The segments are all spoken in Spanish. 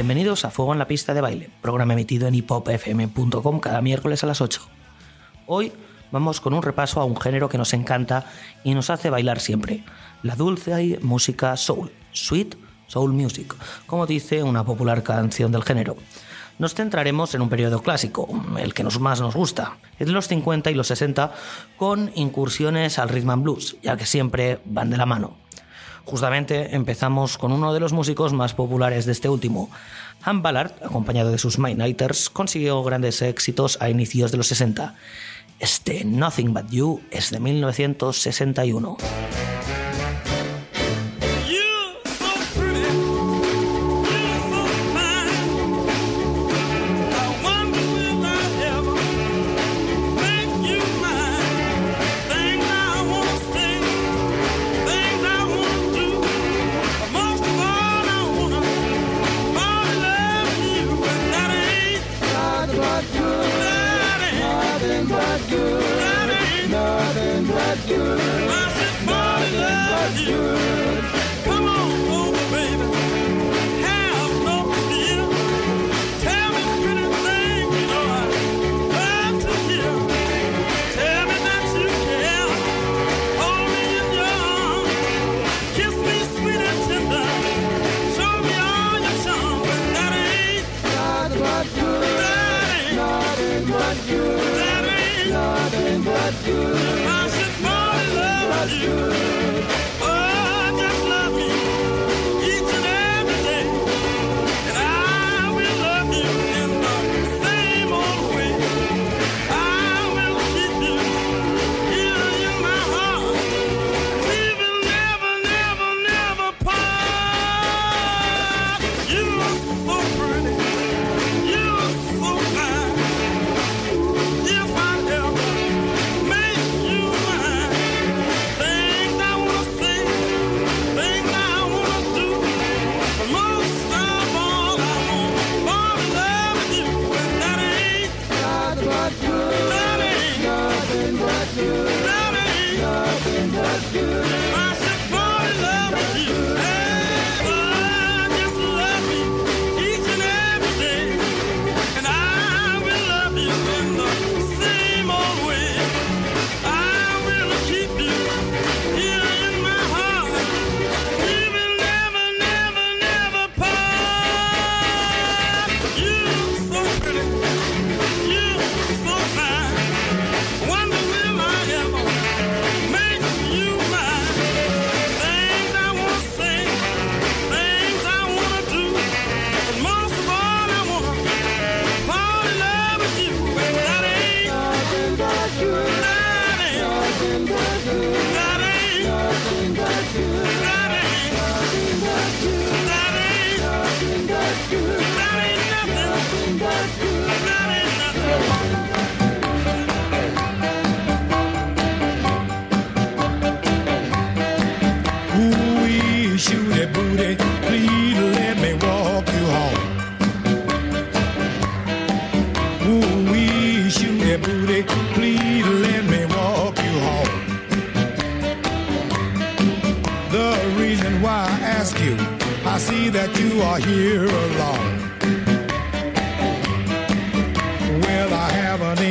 Bienvenidos a Fuego en la Pista de Baile, programa emitido en hipopfm.com cada miércoles a las 8. Hoy vamos con un repaso a un género que nos encanta y nos hace bailar siempre, la dulce música soul, sweet soul music, como dice una popular canción del género. Nos centraremos en un periodo clásico, el que nos más nos gusta, de los 50 y los 60, con incursiones al rhythm and blues, ya que siempre van de la mano. Justamente empezamos con uno de los músicos más populares de este último. Han Ballard, acompañado de sus Midnighters, consiguió grandes éxitos a inicios de los 60. Este Nothing But You es de 1961.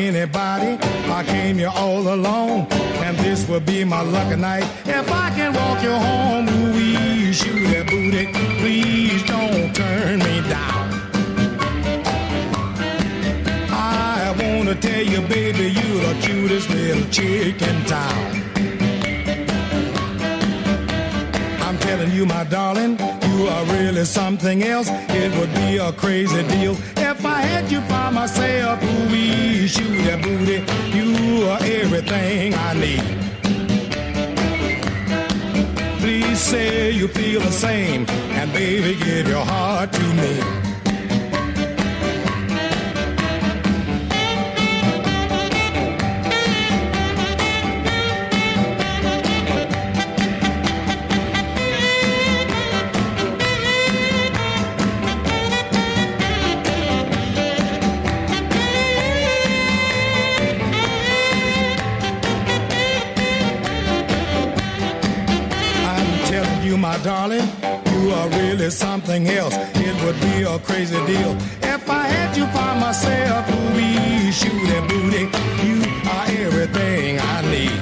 anybody. I came here all alone, and this will be my lucky night. If I can walk you home, Louise, shoot that booty. Please don't turn me down. I wanna tell you, baby, you're the cutest little chick in town. I'm telling you, my darling, you are really something else. It would be a crazy deal if I had you by myself, ooh, shoot that booty, you are everything I need. Please say you feel the same, and baby, give your heart to me. darling, you are really something else. It would be a crazy deal if I had you by myself. Booty, shooty, booty, you are everything I need.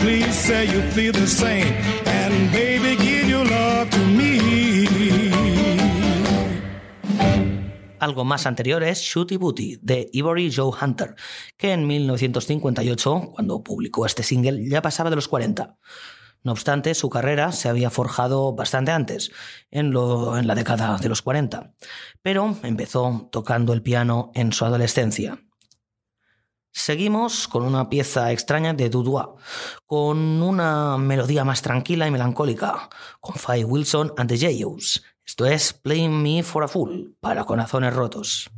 Please say you feel the same, and baby, give your love to me. algo más anterior es Shooty Booty de Ivory Joe Hunter, que en 1958, cuando publicó este single, ya pasaba de los 40. No obstante, su carrera se había forjado bastante antes, en, la década de los 40, pero empezó tocando el piano en su adolescencia. Seguimos con una pieza extraña de Dudois, con una melodía más tranquila y melancólica, con Faye Wilson and the Jayos. Esto es Playing Me for a Fool, para corazones rotos.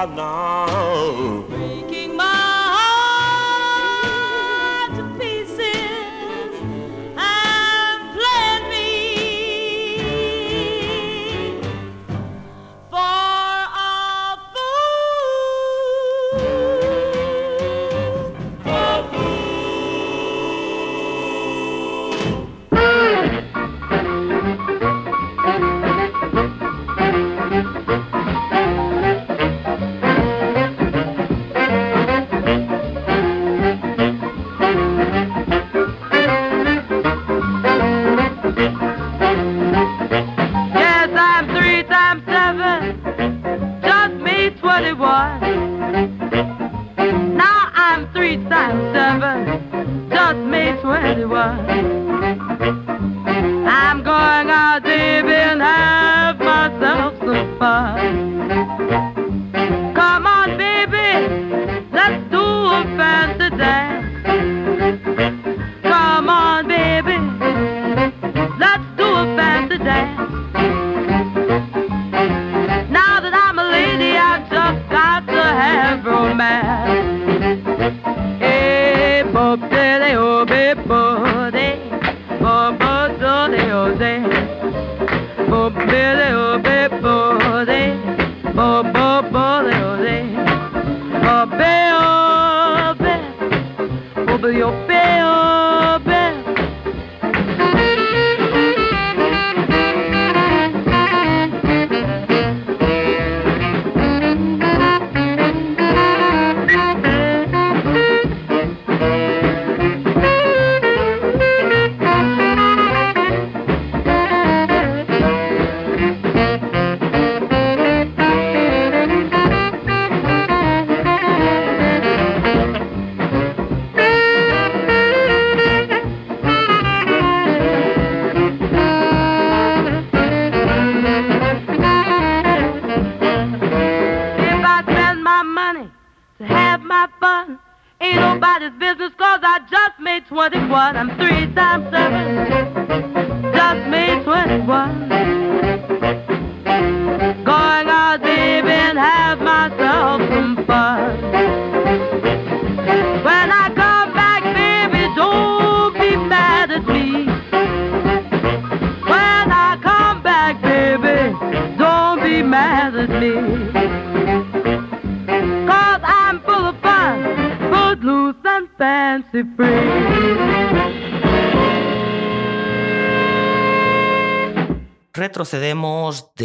Adnan.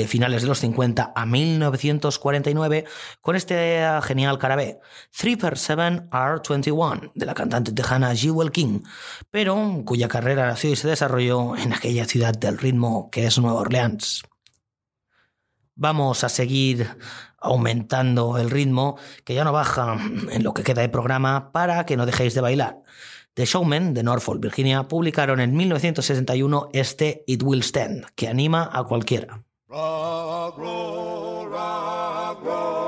finales de los 50 a 1949 con este genial carabé, 3x7R21, de la cantante tejana Jewel King, pero cuya carrera nació y se desarrolló en aquella ciudad del ritmo que es Nueva Orleans. Vamos a seguir aumentando el ritmo, que ya no baja en lo que queda de programa, para que no dejéis de bailar. The Showmen de Norfolk, Virginia, publicaron en 1961 este It Will Stand, que anima a cualquiera. Rock, roll, rock, roll.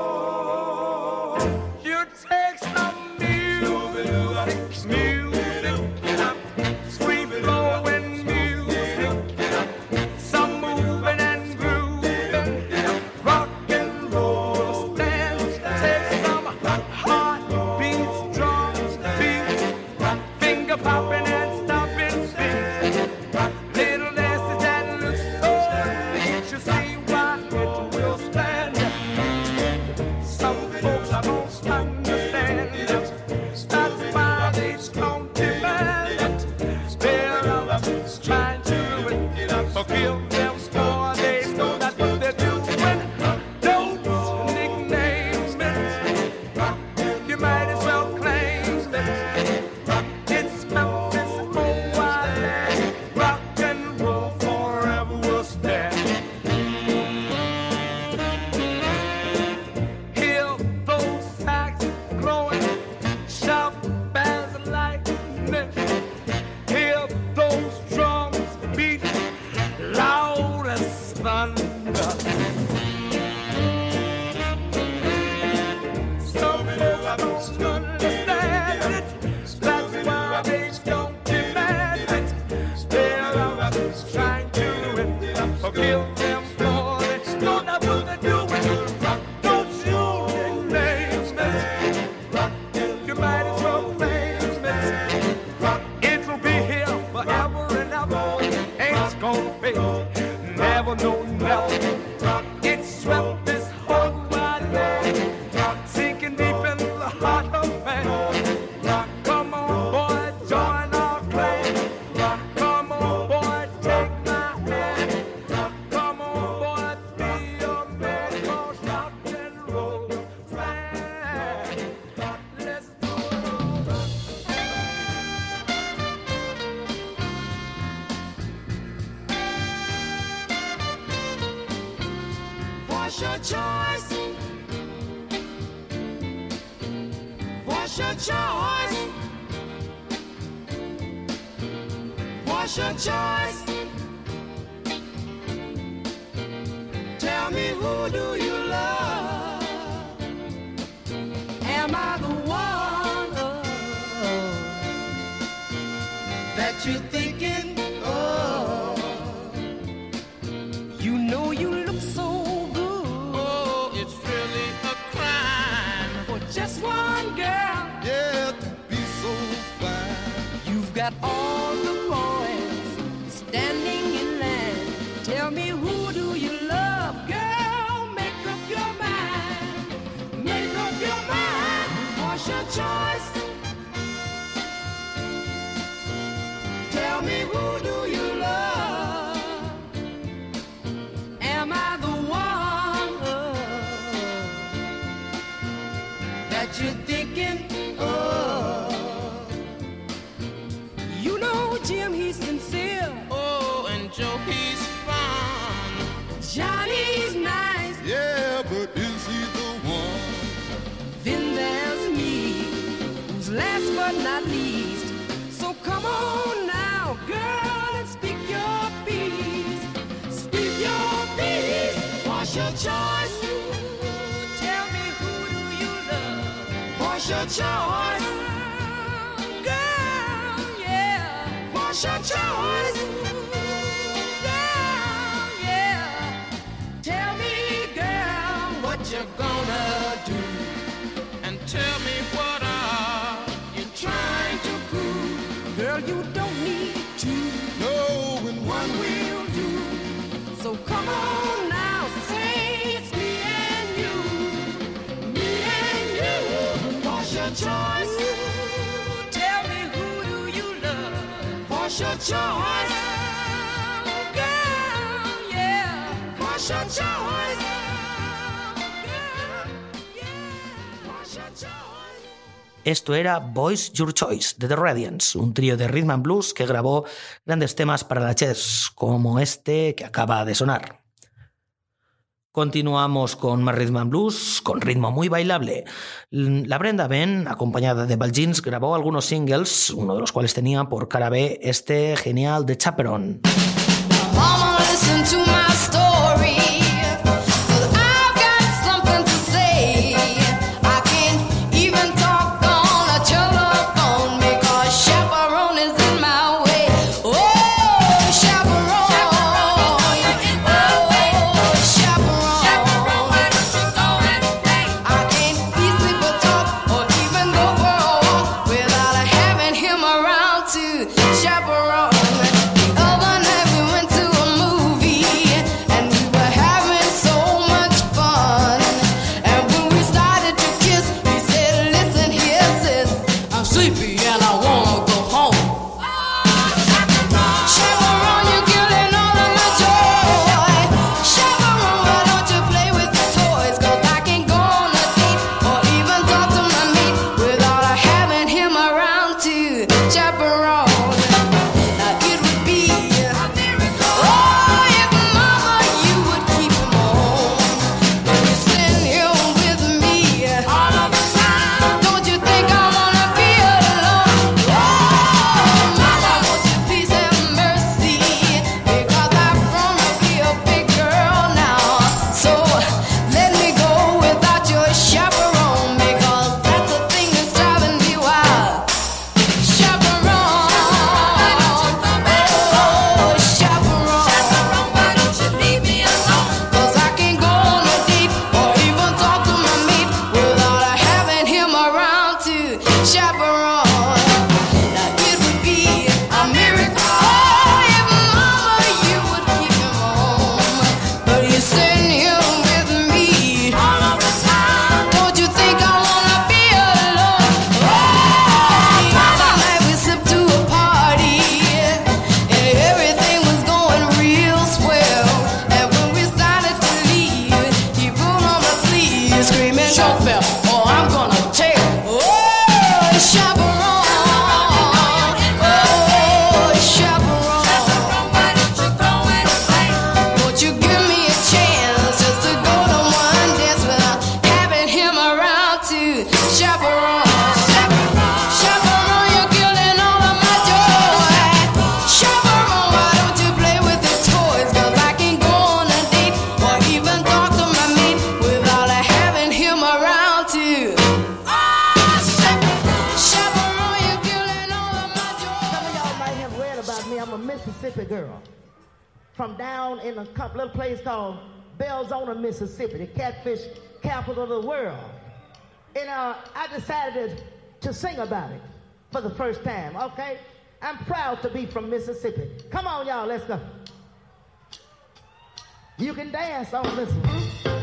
your choice. Tell me who do you? choice. Tell me who do you love? What's your choice? Girl, yeah. What's your choice? Esto era Voice Your Choice de The Radiance, un trío de rhythm and blues que grabó grandes temas para la chess, como este que acaba de sonar. Continuamos con más Rhythm and Blues, con ritmo muy bailable. La Brenda Ben, acompañada de Baljins, grabó algunos singles, uno de los cuales tenía por cara B este genial de Chaperón. Mississippi girl from down in a little place called Belzona, Mississippi, the catfish capital of the world. And uh, I decided to sing about it for the first time, okay? I'm proud to be from Mississippi. Come on, y'all, let's go. You can dance on this one.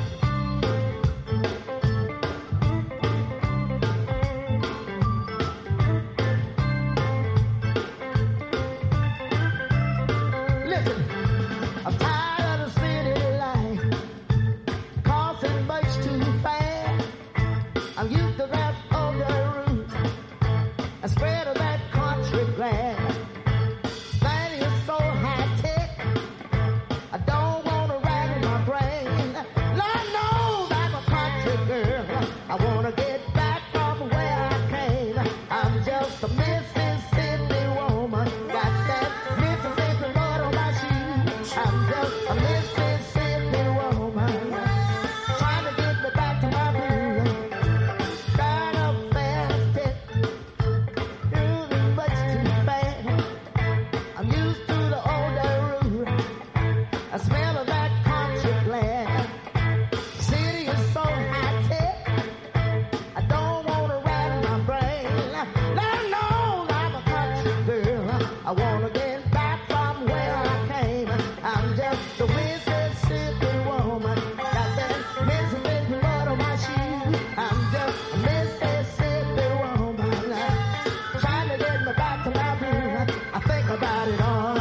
Allah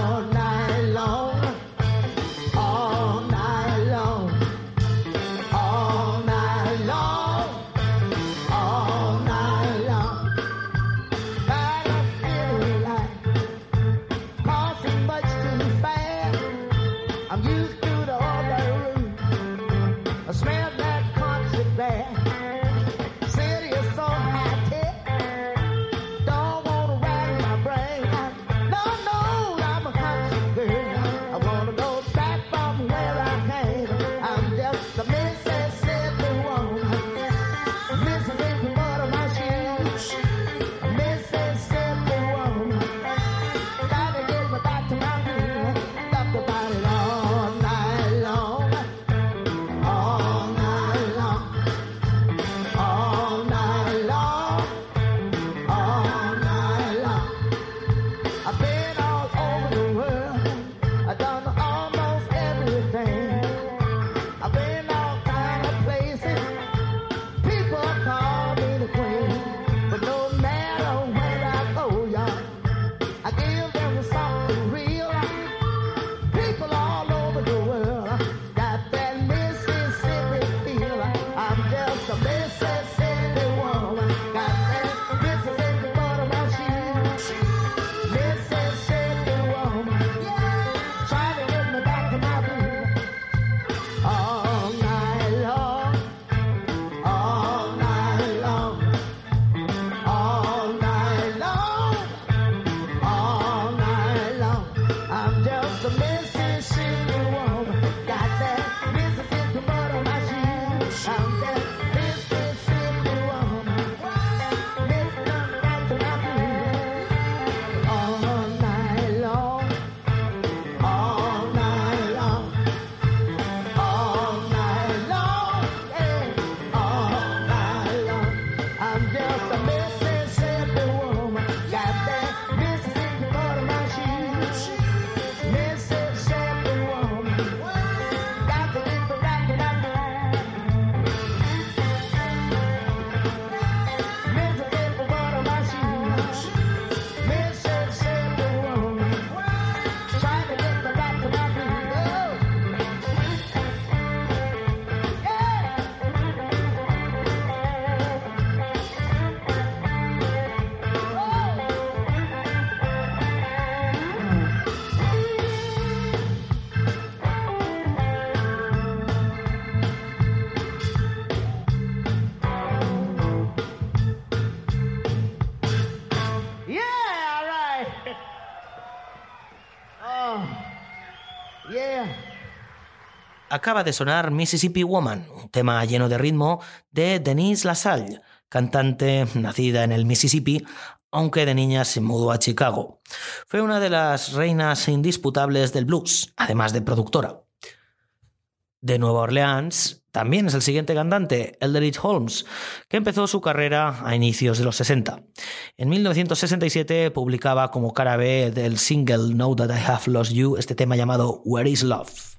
Acaba de sonar Mississippi Woman, un tema lleno de ritmo de Denise LaSalle, cantante nacida en el Mississippi, aunque de niña se mudó a Chicago. Fue una de las reinas indisputables del blues, además de productora. De Nueva Orleans también es el siguiente cantante, Elderidge Holmes, que empezó su carrera a inicios de los 60. En 1967 publicaba como cara B del single Now That I Have Lost You este tema llamado Where Is Love.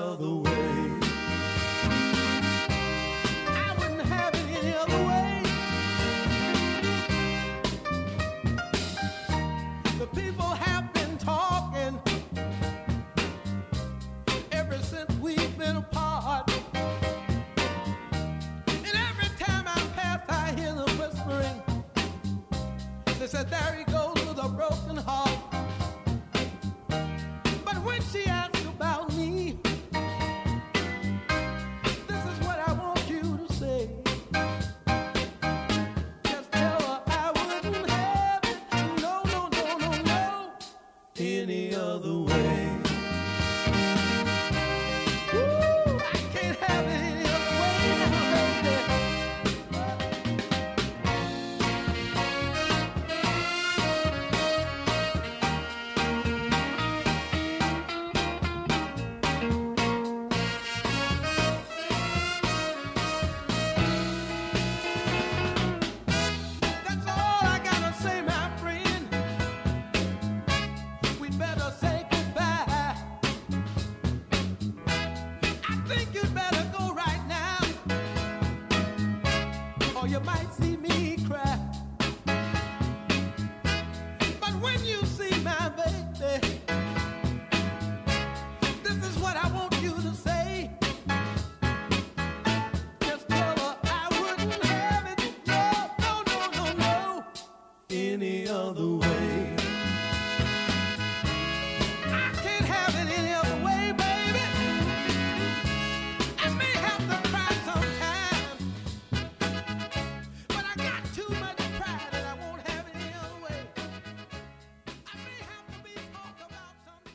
the world.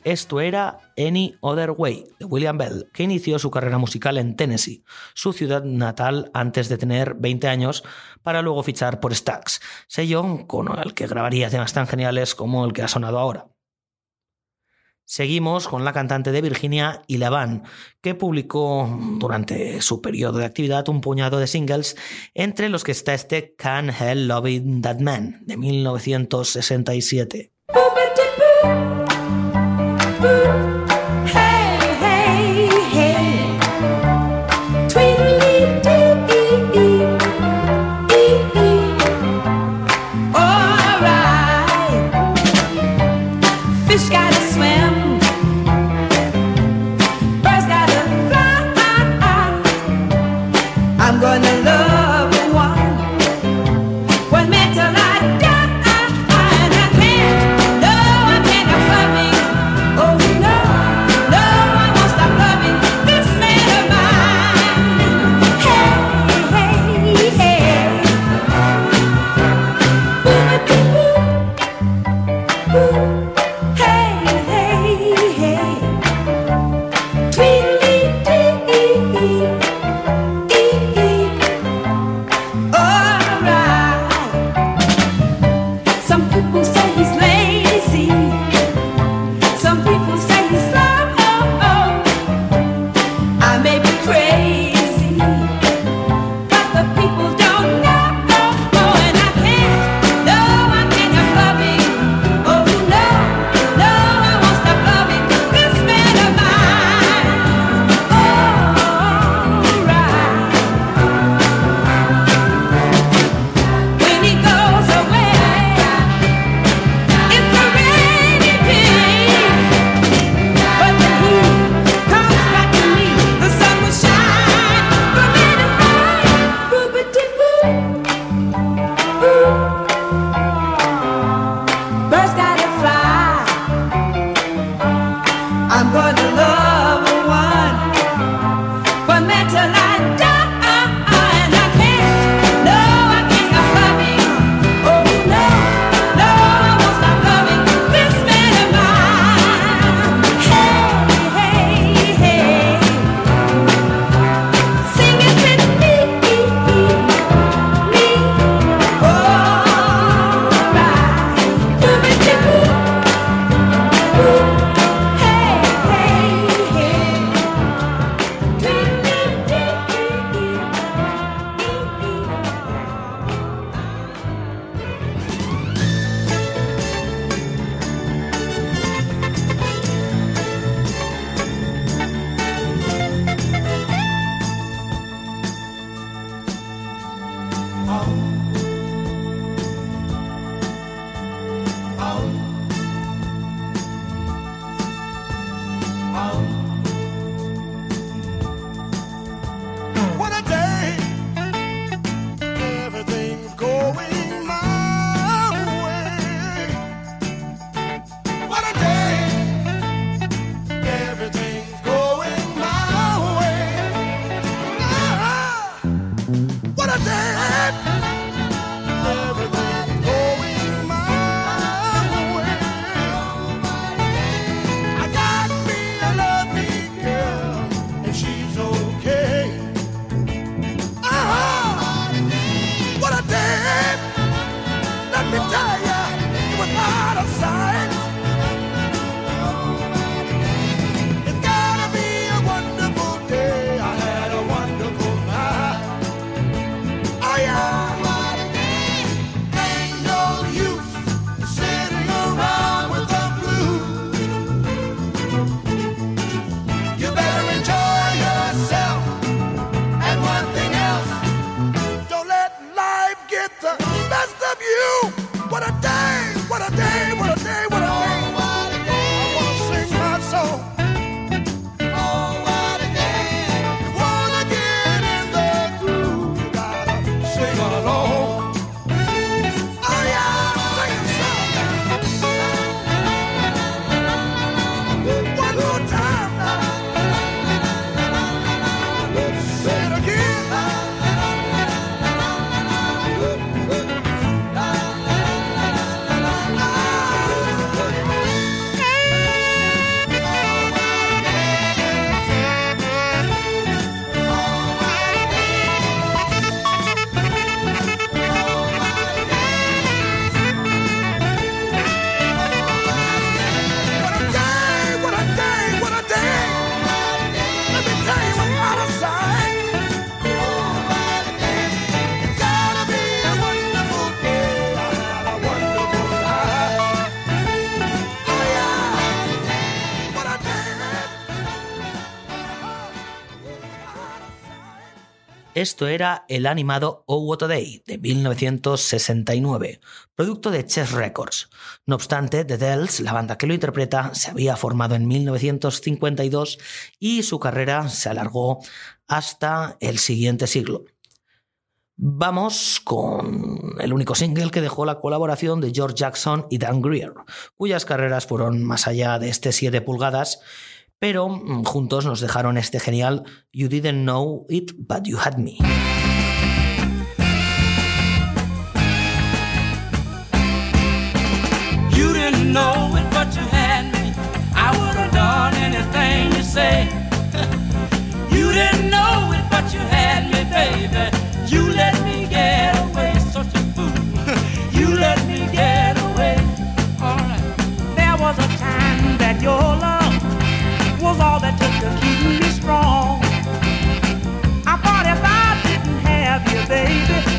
Esto era Any Other Way de William Bell, que inició su carrera musical en Tennessee, su ciudad natal antes de tener 20 años, para luego fichar por Stax, sello con el que grabaría temas tan geniales como el que ha sonado ahora. Seguimos con la cantante de Virginia y que publicó durante su periodo de actividad un puñado de singles, entre los que está este Can't Help Loving That Man de 1967. Boop. Esto era el animado Oh What a Day de 1969, producto de Chess Records. No obstante, The Dells, la banda que lo interpreta, se había formado en 1952 y su carrera se alargó hasta el siguiente siglo. Vamos con el único single que dejó la colaboración de George Jackson y Dan Greer, cuyas carreras fueron más allá de este 7 pulgadas pero mm, juntos nos dejaron este genial You Didn't Know It, But You Had Me. You didn't know it, but you had me. I would have done anything you say. you didn't know it, but you had me, baby. Baby,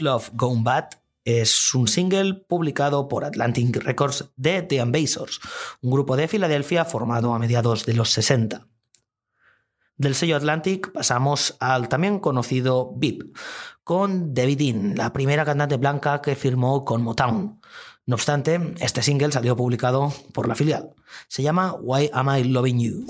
Love Gone Bad es un single publicado por Atlantic Records de The Ambassadors, un grupo de Filadelfia formado a mediados de los 60. Del sello Atlantic pasamos al también conocido VIP, con Debbie Dean, la primera cantante blanca que firmó con Motown. No obstante, este single salió publicado por la filial. Se llama Why Am I Loving You?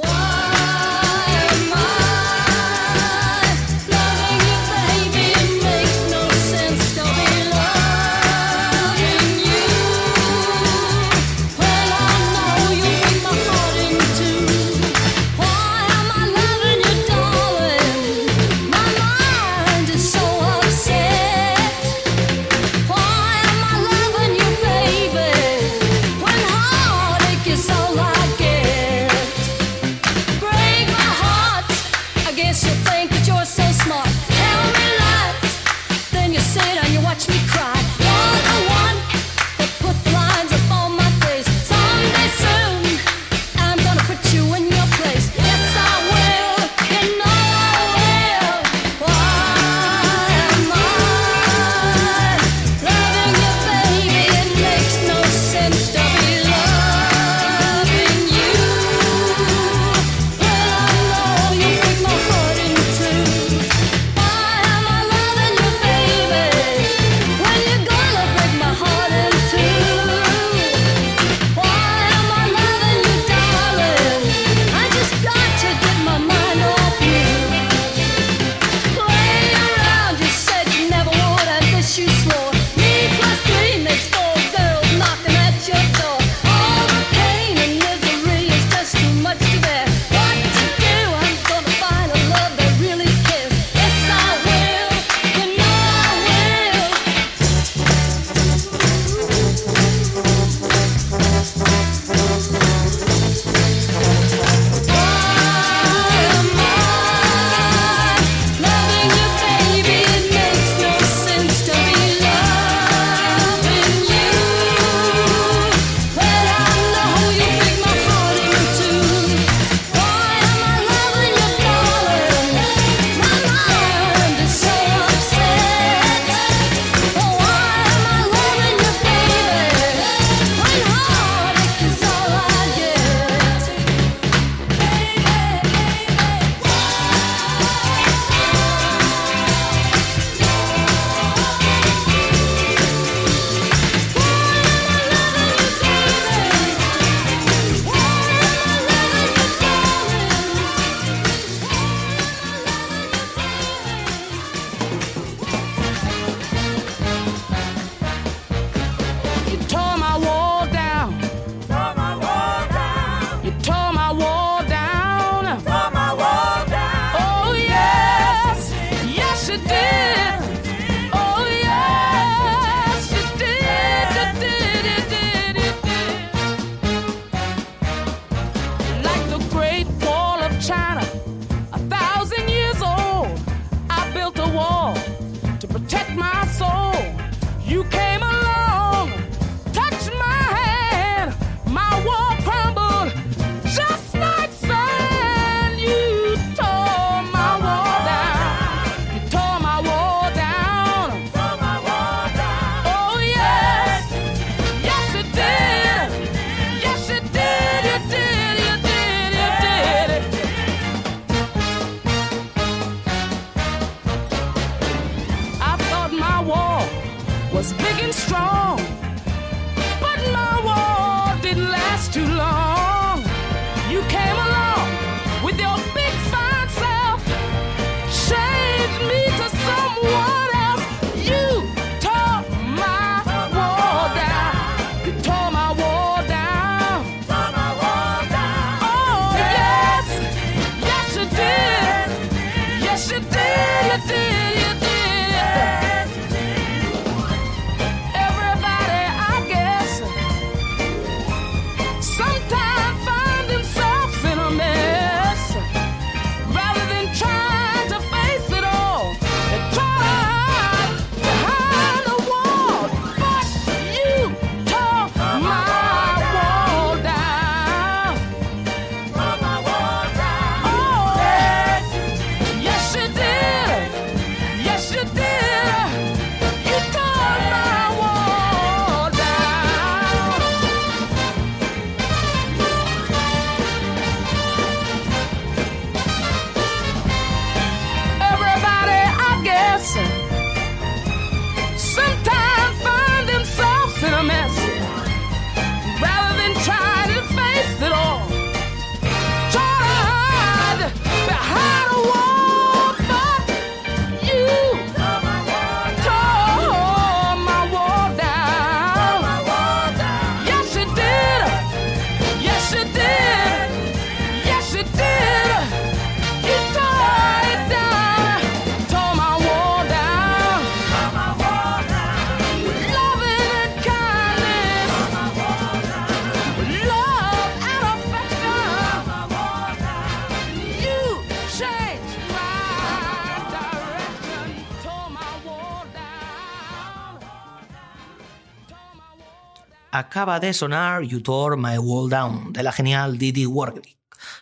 de sonar You Tore My Wall Down de la genial Didi Warwick,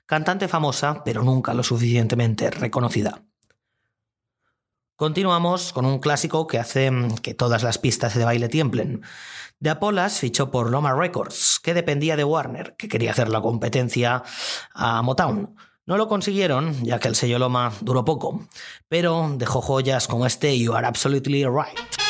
cantante famosa pero nunca lo suficientemente reconocida. Continuamos con un clásico que hace mm, que todas las pistas de baile tiemblen. De Apolas fichó por Loma Records, que dependía de Warner, que quería hacer la competencia a Motown. No lo consiguieron, ya que el sello Loma duró poco, pero dejó joyas como este You Are Absolutely Right.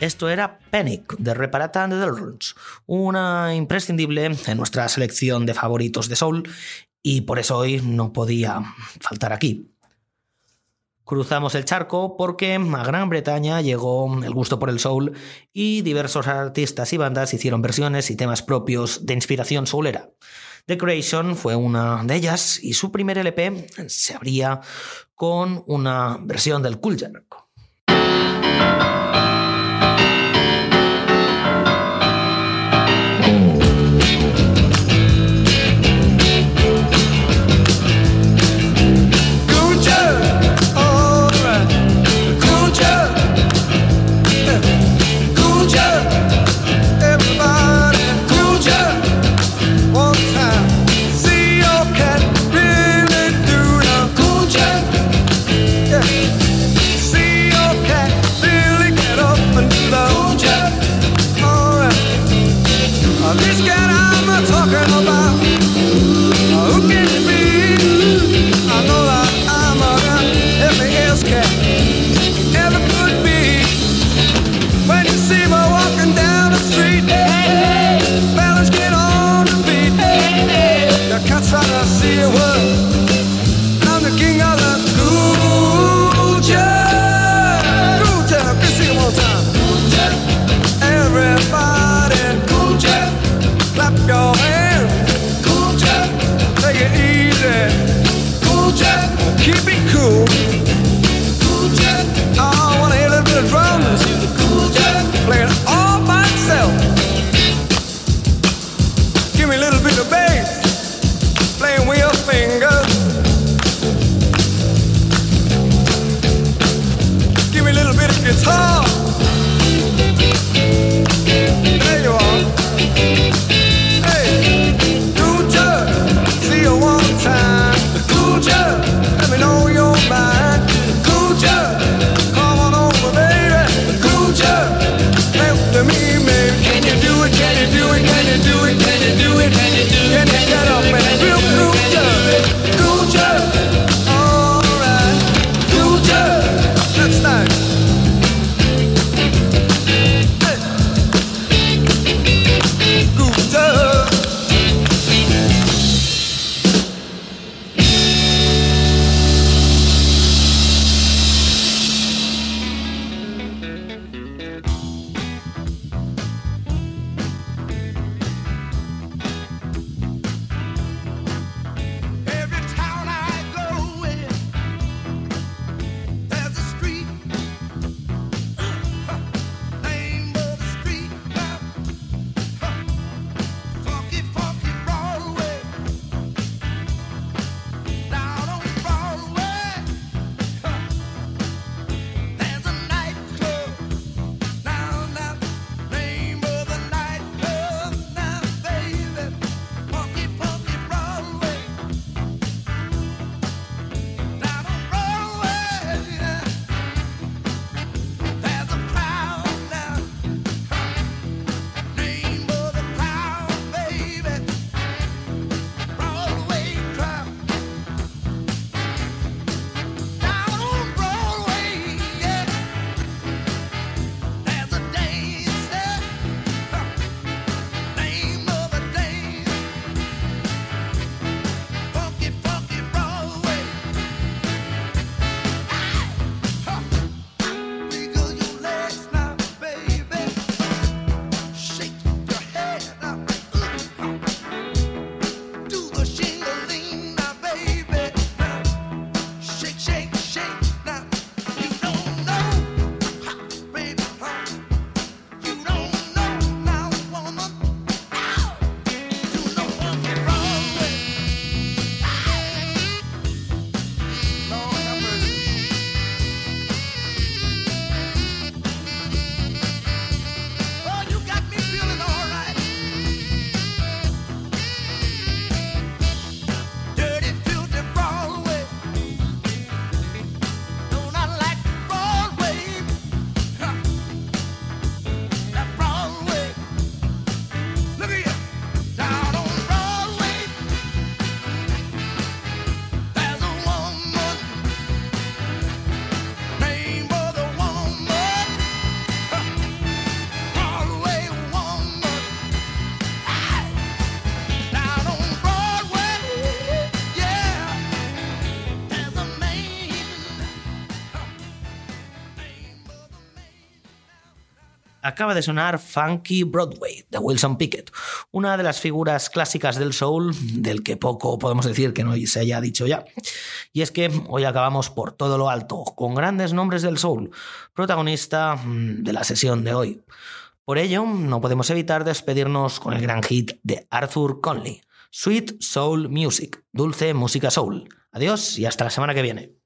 Esto era Panic de Reparata and the Delruns, una imprescindible en nuestra selección de favoritos de Soul y por eso hoy no podía faltar aquí. Cruzamos el charco porque a Gran Bretaña llegó el gusto por el soul y diversos artistas y bandas hicieron versiones y temas propios de inspiración soulera. The Creation fue una de ellas y su primer LP se abría con una versión del Cool Jerk. Acaba de sonar Funky Broadway de Wilson Pickett, una de las figuras clásicas del soul, del que poco podemos decir que no se haya dicho ya. Y es que hoy acabamos por todo lo alto, con grandes nombres del soul, protagonista mm, de la sesión de hoy. Por ello, no podemos evitar despedirnos con el gran hit de Arthur Conley, Sweet Soul Music, dulce música soul. Adiós y hasta la semana que viene.